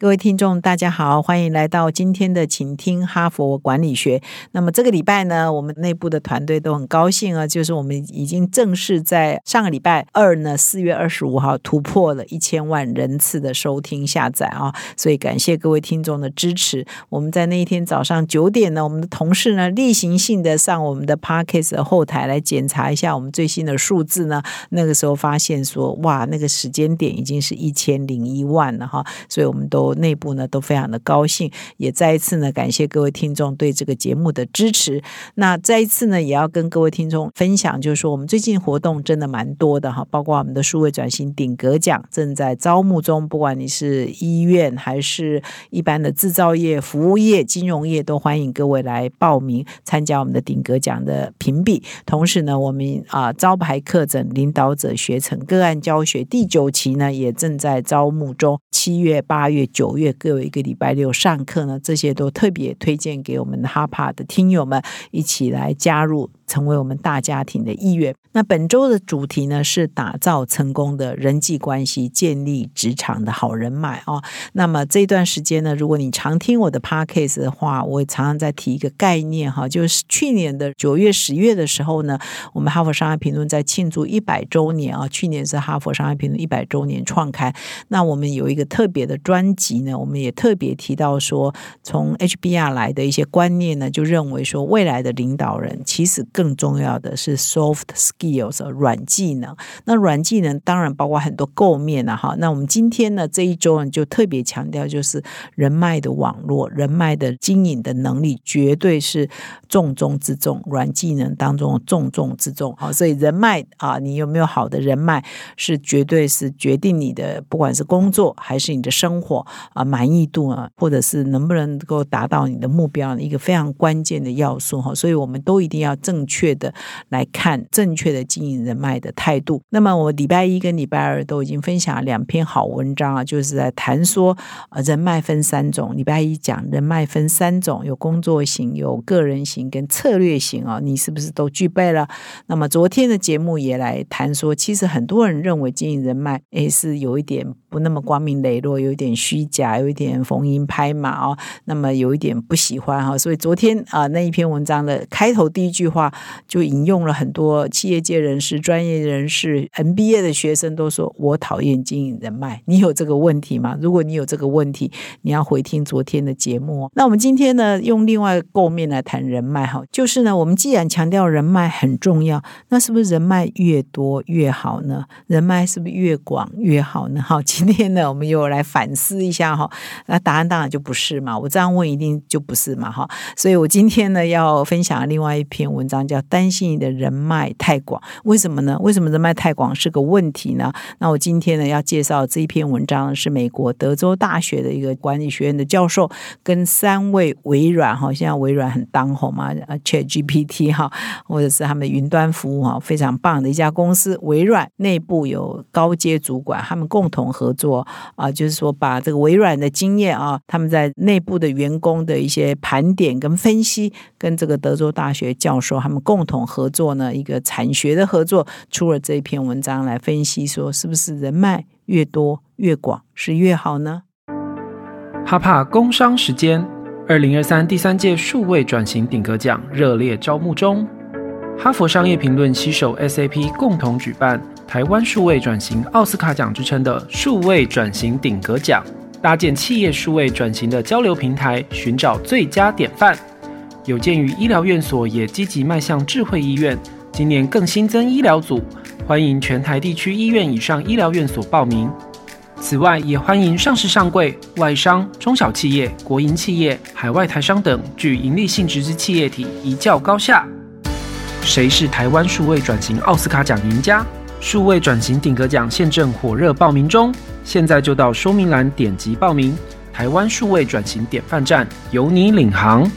各位听众，大家好，欢迎来到今天的请听哈佛管理学。那么这个礼拜呢，我们内部的团队都很高兴啊，就是我们已经正式在上个礼拜二呢，四月二十五号突破了一千万人次的收听下载啊，所以感谢各位听众的支持。我们在那一天早上九点呢，我们的同事呢例行性的上我们的 Parkes 的后台来检查一下我们最新的数字呢，那个时候发现说，哇，那个时间点已经是一千零一万了哈，所以我们都。内部呢都非常的高兴，也再一次呢感谢各位听众对这个节目的支持。那再一次呢也要跟各位听众分享，就是说我们最近活动真的蛮多的哈，包括我们的数位转型顶格奖正在招募中，不管你是医院还是一般的制造业、服务业、金融业，都欢迎各位来报名参加我们的顶格奖的评比。同时呢，我们啊招牌课程领导者学程个案教学第九期呢也正在招募中，七月、八月。九月各有一个礼拜六上课呢，这些都特别推荐给我们哈帕的听友们一起来加入。成为我们大家庭的意愿。那本周的主题呢是打造成功的人际关系，建立职场的好人脉啊。那么这段时间呢，如果你常听我的 podcast 的话，我常常在提一个概念哈，就是去年的九月、十月的时候呢，我们哈佛商业评论在庆祝一百周年啊。去年是哈佛商业评论一百周年创刊，那我们有一个特别的专辑呢，我们也特别提到说，从 HBR 来的一些观念呢，就认为说未来的领导人其实。更重要的是 soft skills 软技能。那软技能当然包括很多构面了哈。那我们今天呢这一周呢就特别强调，就是人脉的网络、人脉的经营的能力，绝对是重中之重，软技能当中重中之重。好，所以人脉啊，你有没有好的人脉，是绝对是决定你的不管是工作还是你的生活啊满意度啊，或者是能不能够达到你的目标的一个非常关键的要素哈。所以我们都一定要正。确的来看，正确的经营人脉的态度。那么我礼拜一跟礼拜二都已经分享了两篇好文章啊，就是在谈说呃人脉分三种。礼拜一讲人脉分三种，有工作型、有个人型跟策略型啊，你是不是都具备了？那么昨天的节目也来谈说，其实很多人认为经营人脉诶是有一点。不那么光明磊落，有一点虚假，有一点逢迎拍马哦。那么有一点不喜欢哈，所以昨天啊那一篇文章的开头第一句话就引用了很多企业界人士、专业人士、MBA 的学生都说：“我讨厌经营人脉。”你有这个问题吗？如果你有这个问题，你要回听昨天的节目。那我们今天呢，用另外构面来谈人脉哈，就是呢，我们既然强调人脉很重要，那是不是人脉越多越好呢？人脉是不是越广越好呢？好。今天呢，我们又来反思一下哈，那答案当然就不是嘛，我这样问一定就不是嘛哈，所以我今天呢要分享另外一篇文章，叫担心你的人脉太广，为什么呢？为什么人脉太广是个问题呢？那我今天呢要介绍这一篇文章是美国德州大学的一个管理学院的教授，跟三位微软哈，现在微软很当红嘛，Chat GPT 哈，或者是他们云端服务哈，非常棒的一家公司，微软内部有高阶主管，他们共同合。合作啊，就是说把这个微软的经验啊，他们在内部的员工的一些盘点跟分析，跟这个德州大学教授他们共同合作呢，一个产学的合作，出了这一篇文章来分析，说是不是人脉越多越广是越好呢？哈帕工商时间，二零二三第三届数位转型顶格奖热烈招募中，哈佛商业评论携手 SAP 共同举办。台湾数位转型奥斯卡奖之称的数位转型顶格奖，搭建企业数位转型的交流平台，寻找最佳典范。有鉴于医疗院所也积极迈向智慧医院，今年更新增医疗组，欢迎全台地区医院以上医疗院所报名。此外，也欢迎上市上柜、外商、中小企业、国营企业、海外台商等具盈利性质之企业体一较高下。谁是台湾数位转型奥斯卡奖赢家？数位转型顶格奖现正火热报名中，现在就到说明栏点击报名。台湾数位转型典范站，由你领航。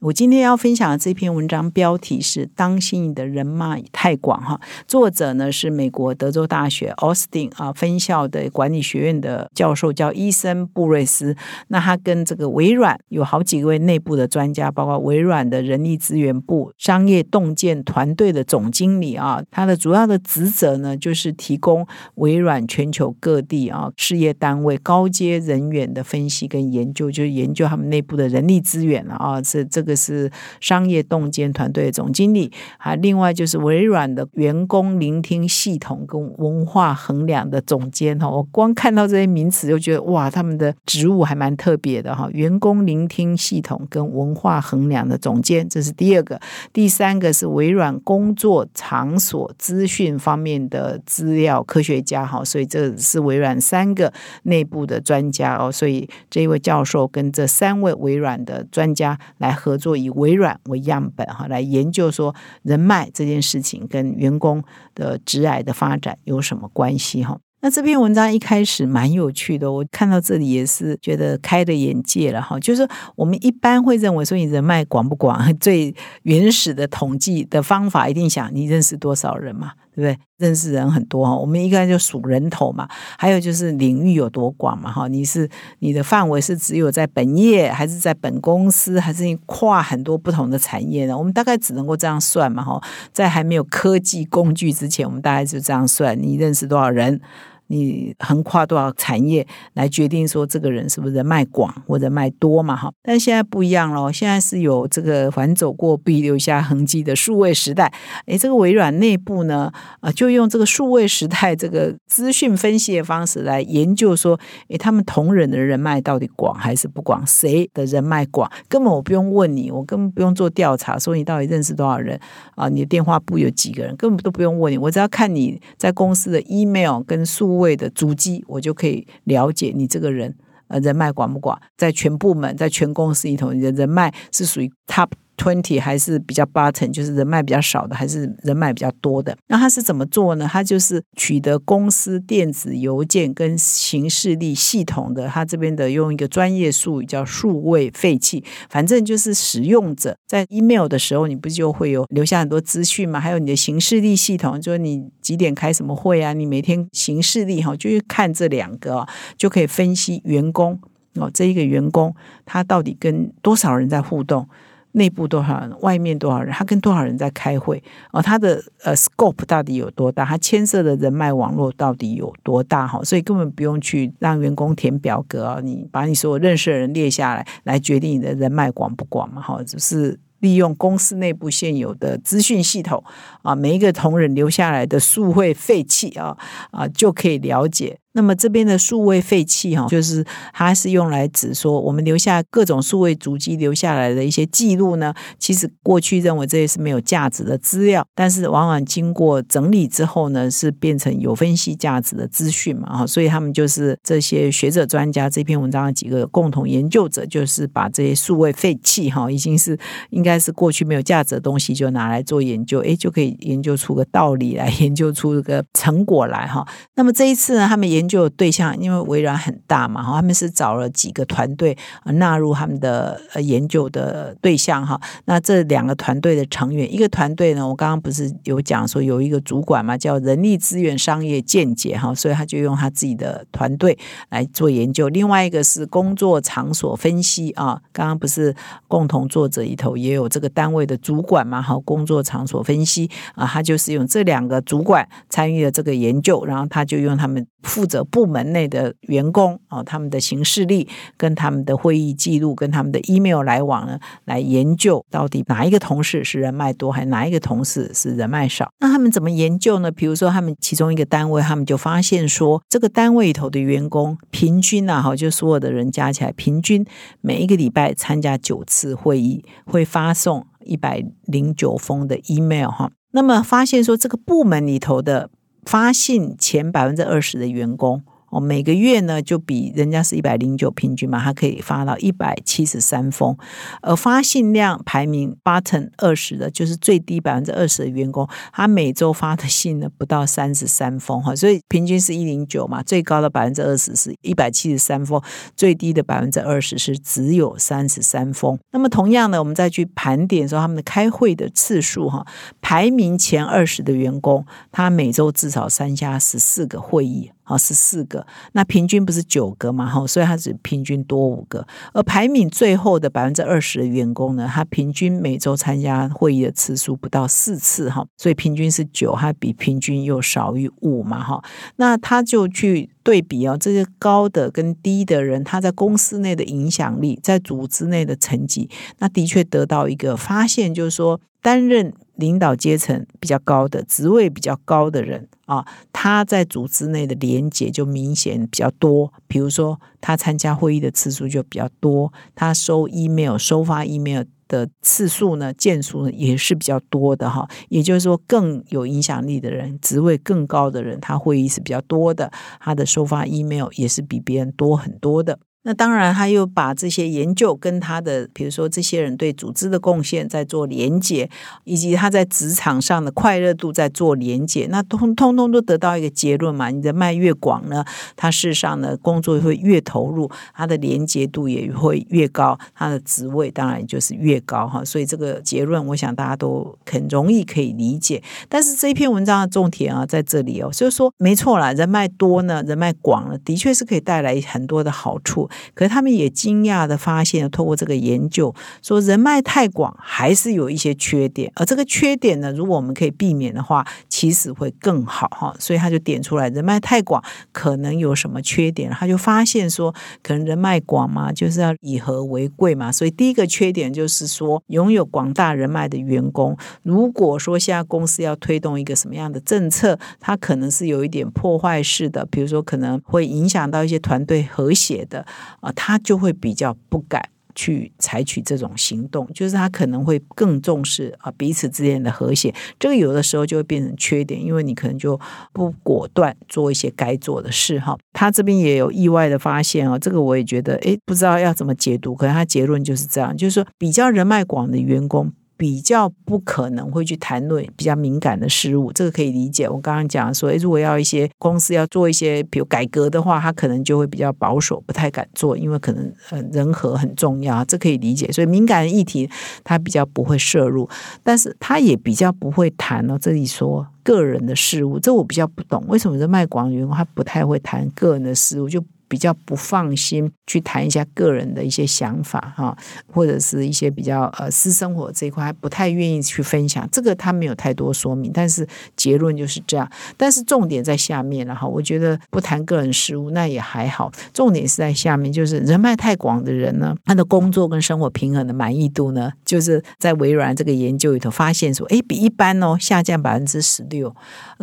我今天要分享的这篇文章标题是“当心你的人脉太广”哈，作者呢是美国德州大学奥斯汀啊分校的管理学院的教授，叫伊森布瑞斯。那他跟这个微软有好几位内部的专家，包括微软的人力资源部商业洞见团队的总经理啊，他的主要的职责呢就是提供微软全球各地啊事业单位高阶人员的分析跟研究，就是研究他们内部的人力资源了啊，这这。个是商业洞见团队的总经理，还另外就是微软的员工聆听系统跟文化衡量的总监哈。我光看到这些名词就觉得哇，他们的职务还蛮特别的哈。员工聆听系统跟文化衡量的总监，这是第二个。第三个是微软工作场所资讯方面的资料科学家哈。所以这是微软三个内部的专家哦。所以这一位教授跟这三位微软的专家来合。做以微软为样本哈，来研究说人脉这件事情跟员工的职癌的发展有什么关系哈？那这篇文章一开始蛮有趣的，我看到这里也是觉得开的眼界了哈。就是我们一般会认为说你人脉广不广，最原始的统计的方法一定想你认识多少人嘛。对不对？认识人很多哈，我们应该就数人头嘛。还有就是领域有多广嘛哈？你是你的范围是只有在本业，还是在本公司，还是你跨很多不同的产业呢？我们大概只能够这样算嘛哈。在还没有科技工具之前，我们大概就这样算：你认识多少人？你横跨多少产业来决定说这个人是不是人脉广或者脉多嘛？哈，但现在不一样了，现在是有这个反走过必留下痕迹的数位时代。诶，这个微软内部呢，啊，就用这个数位时代这个资讯分析的方式来研究说，诶，他们同仁的人脉到底广还是不广？谁的人脉广？根本我不用问你，我根本不用做调查，说你到底认识多少人啊？你的电话簿有几个人？根本都不用问你，我只要看你在公司的 email 跟数。位的足迹，我就可以了解你这个人，呃，人脉广不广？在全部门，在全公司里头，你的人脉是属于 top。Twenty 还是比较 button，就是人脉比较少的，还是人脉比较多的？那他是怎么做呢？他就是取得公司电子邮件跟行事历系统的，他这边的用一个专业术语叫数位废弃，反正就是使用者在 email 的时候，你不就会有留下很多资讯吗？还有你的行事历系统，就是你几点开什么会啊？你每天行事历哈，就是看这两个，就可以分析员工哦，这一个员工他到底跟多少人在互动。内部多少人，外面多少人，他跟多少人在开会？哦，他的呃 scope 到底有多大？他牵涉的人脉网络到底有多大？哈，所以根本不用去让员工填表格啊，你把你所有认识的人列下来，来决定你的人脉广不广嘛？哈，只是利用公司内部现有的资讯系统啊，每一个同仁留下来的数会废弃啊啊，就可以了解。那么这边的数位废弃哈，就是它是用来指说我们留下各种数位足迹留下来的一些记录呢。其实过去认为这些是没有价值的资料，但是往往经过整理之后呢，是变成有分析价值的资讯嘛。哈，所以他们就是这些学者专家这篇文章的几个共同研究者，就是把这些数位废弃哈，已经是应该是过去没有价值的东西，就拿来做研究，诶，就可以研究出个道理来，研究出个成果来哈。那么这一次呢，他们研就对象，因为微软很大嘛，哈，他们是找了几个团队纳入他们的呃研究的对象哈。那这两个团队的成员，一个团队呢，我刚刚不是有讲说有一个主管嘛，叫人力资源商业见解哈，所以他就用他自己的团队来做研究。另外一个是工作场所分析啊，刚刚不是共同作者里头也有这个单位的主管嘛，哈，工作场所分析啊，他就是用这两个主管参与了这个研究，然后他就用他们负责。部门内的员工哦，他们的行事历、跟他们的会议记录、跟他们的 email 来往呢，来研究到底哪一个同事是人脉多，还哪一个同事是人脉少？那他们怎么研究呢？比如说，他们其中一个单位，他们就发现说，这个单位里头的员工平均啊，哈，就所有的人加起来，平均每一个礼拜参加九次会议，会发送一百零九封的 email 哈。那么发现说，这个部门里头的。发信前百分之二十的员工哦，每个月呢就比人家是一百零九平均嘛，它可以发到一百七十三封，而发信量排名 bottom 二十的，就是最低百分之二十的员工，他每周发的信呢不到三十三封哈，所以平均是一零九嘛，最高的百分之二十是一百七十三封，最低的百分之二十是只有三十三封。那么同样呢，我们再去盘点说他们的开会的次数哈，排名前二十的员工，他每周至少参加十四个会议。好，是四个，那平均不是九个嘛？哈，所以他只平均多五个。而排名最后的百分之二十的员工呢，他平均每周参加会议的次数不到四次，哈，所以平均是九，他比平均又少于五嘛？哈，那他就去对比哦，这些高的跟低的人，他在公司内的影响力，在组织内的成绩，那的确得到一个发现，就是说担任。领导阶层比较高的职位比较高的人啊，他在组织内的连结就明显比较多。比如说，他参加会议的次数就比较多，他收 email、收发 email 的次数呢、件数呢也是比较多的哈。也就是说，更有影响力的人、职位更高的人，他会议是比较多的，他的收发 email 也是比别人多很多的。那当然，他又把这些研究跟他的，比如说这些人对组织的贡献在做连结，以及他在职场上的快乐度在做连结，那通通通都得到一个结论嘛？你的脉越广呢，他事实上呢工作会越投入，他的连结度也会越高，他的职位当然就是越高哈。所以这个结论，我想大家都很容易可以理解。但是这一篇文章的重点啊，在这里哦，所以说没错啦，人脉多呢，人脉广了，的确是可以带来很多的好处。可是他们也惊讶的发现，透过这个研究，说人脉太广还是有一些缺点，而这个缺点呢，如果我们可以避免的话，其实会更好哈。所以他就点出来，人脉太广可能有什么缺点，他就发现说，可能人脉广嘛，就是要以和为贵嘛。所以第一个缺点就是说，拥有广大人脉的员工，如果说现在公司要推动一个什么样的政策，它可能是有一点破坏式的，比如说可能会影响到一些团队和谐的。啊，他就会比较不敢去采取这种行动，就是他可能会更重视啊彼此之间的和谐，这个有的时候就会变成缺点，因为你可能就不果断做一些该做的事哈。他这边也有意外的发现啊，这个我也觉得诶，不知道要怎么解读，可能他结论就是这样，就是说比较人脉广的员工。比较不可能会去谈论比较敏感的事物，这个可以理解。我刚刚讲说，如果要一些公司要做一些比如改革的话，他可能就会比较保守，不太敢做，因为可能呃人和很重要，这可以理解。所以敏感的议题他比较不会摄入，但是他也比较不会谈哦。这里说个人的事物，这我比较不懂，为什么这卖广员工他不太会谈个人的事物？就比较不放心去谈一下个人的一些想法哈，或者是一些比较呃私生活这一块，不太愿意去分享。这个他没有太多说明，但是结论就是这样。但是重点在下面了哈，我觉得不谈个人事务那也还好，重点是在下面，就是人脉太广的人呢，他的工作跟生活平衡的满意度呢，就是在微软这个研究里头发现说，哎，比一般哦下降百分之十六，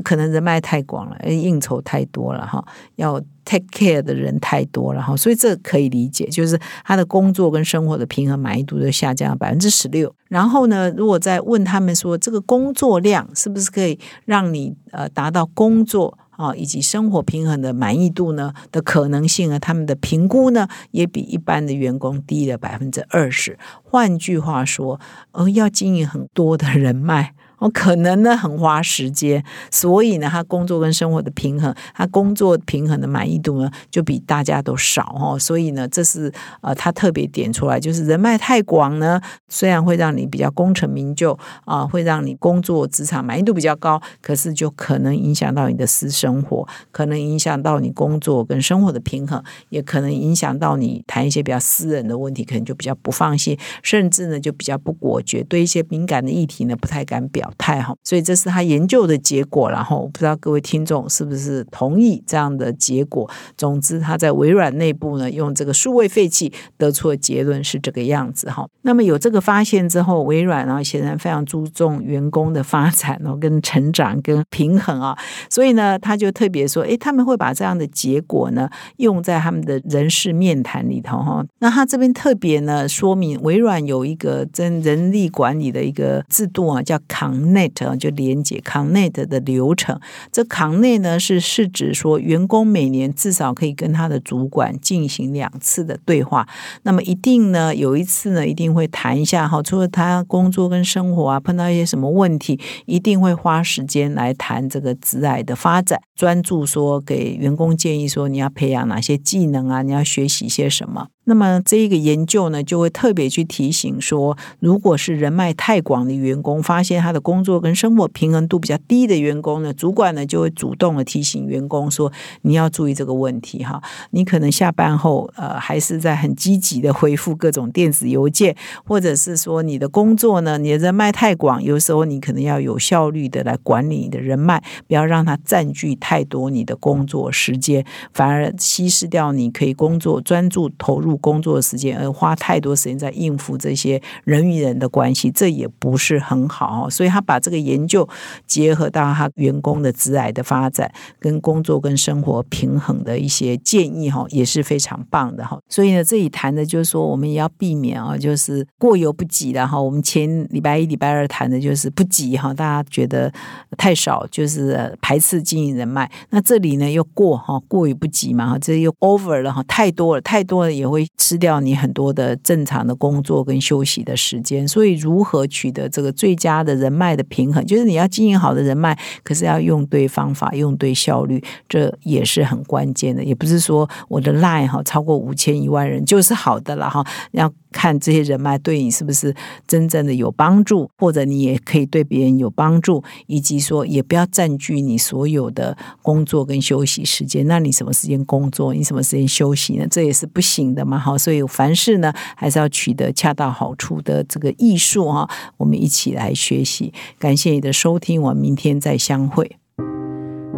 可能人脉太广了，应酬太多了哈，要。Take care 的人太多了哈，所以这可以理解，就是他的工作跟生活的平衡满意度就下降了百分之十六。然后呢，如果再问他们说，这个工作量是不是可以让你呃达到工作啊以及生活平衡的满意度呢的可能性呢？他们的评估呢也比一般的员工低了百分之二十。换句话说，呃，要经营很多的人脉。可能呢很花时间，所以呢，他工作跟生活的平衡，他工作平衡的满意度呢，就比大家都少哦。所以呢，这是呃，他特别点出来，就是人脉太广呢，虽然会让你比较功成名就啊，会让你工作职场满意度比较高，可是就可能影响到你的私生活，可能影响到你工作跟生活的平衡，也可能影响到你谈一些比较私人的问题，可能就比较不放心，甚至呢就比较不果决，对一些敏感的议题呢不太敢表。太好，所以这是他研究的结果。然后我不知道各位听众是不是同意这样的结果。总之，他在微软内部呢，用这个数位废弃得出的结论是这个样子哈。那么有这个发现之后，微软啊显然非常注重员工的发展哦，跟成长跟平衡啊。所以呢，他就特别说，诶，他们会把这样的结果呢用在他们的人事面谈里头哈。那他这边特别呢说明，微软有一个真人力管理的一个制度啊，叫扛。Connect，就连接 Connect 的流程。这 Connect 呢是是指说员工每年至少可以跟他的主管进行两次的对话。那么一定呢有一次呢一定会谈一下哈，除了他工作跟生活啊碰到一些什么问题，一定会花时间来谈这个职涯的发展，专注说给员工建议说你要培养哪些技能啊，你要学习些什么。那么这一个研究呢，就会特别去提醒说，如果是人脉太广的员工，发现他的工作跟生活平衡度比较低的员工呢，主管呢就会主动的提醒员工说，你要注意这个问题哈。你可能下班后，呃，还是在很积极的回复各种电子邮件，或者是说你的工作呢，你的人脉太广，有时候你可能要有效率的来管理你的人脉，不要让它占据太多你的工作时间，反而稀释掉你可以工作专注投入。工作的时间，而花太多时间在应付这些人与人的关系，这也不是很好。所以他把这个研究结合到他员工的职癌的发展，跟工作跟生活平衡的一些建议，哈，也是非常棒的哈。所以呢，这里谈的就是说，我们也要避免啊，就是过犹不及的哈。我们前礼拜一、礼拜二谈的就是不急哈，大家觉得太少，就是排斥经营人脉。那这里呢又过哈，过于不及嘛哈，这又 over 了哈，太多了，太多了也会。吃掉你很多的正常的工作跟休息的时间，所以如何取得这个最佳的人脉的平衡，就是你要经营好的人脉，可是要用对方法，用对效率，这也是很关键的。也不是说我的 line 哈超过五千一万人就是好的了哈，要。看这些人脉对你是不是真正的有帮助，或者你也可以对别人有帮助，以及说也不要占据你所有的工作跟休息时间。那你什么时间工作，你什么时间休息呢？这也是不行的嘛。好，所以凡事呢，还是要取得恰到好处的这个艺术哈。我们一起来学习。感谢你的收听，我们明天再相会。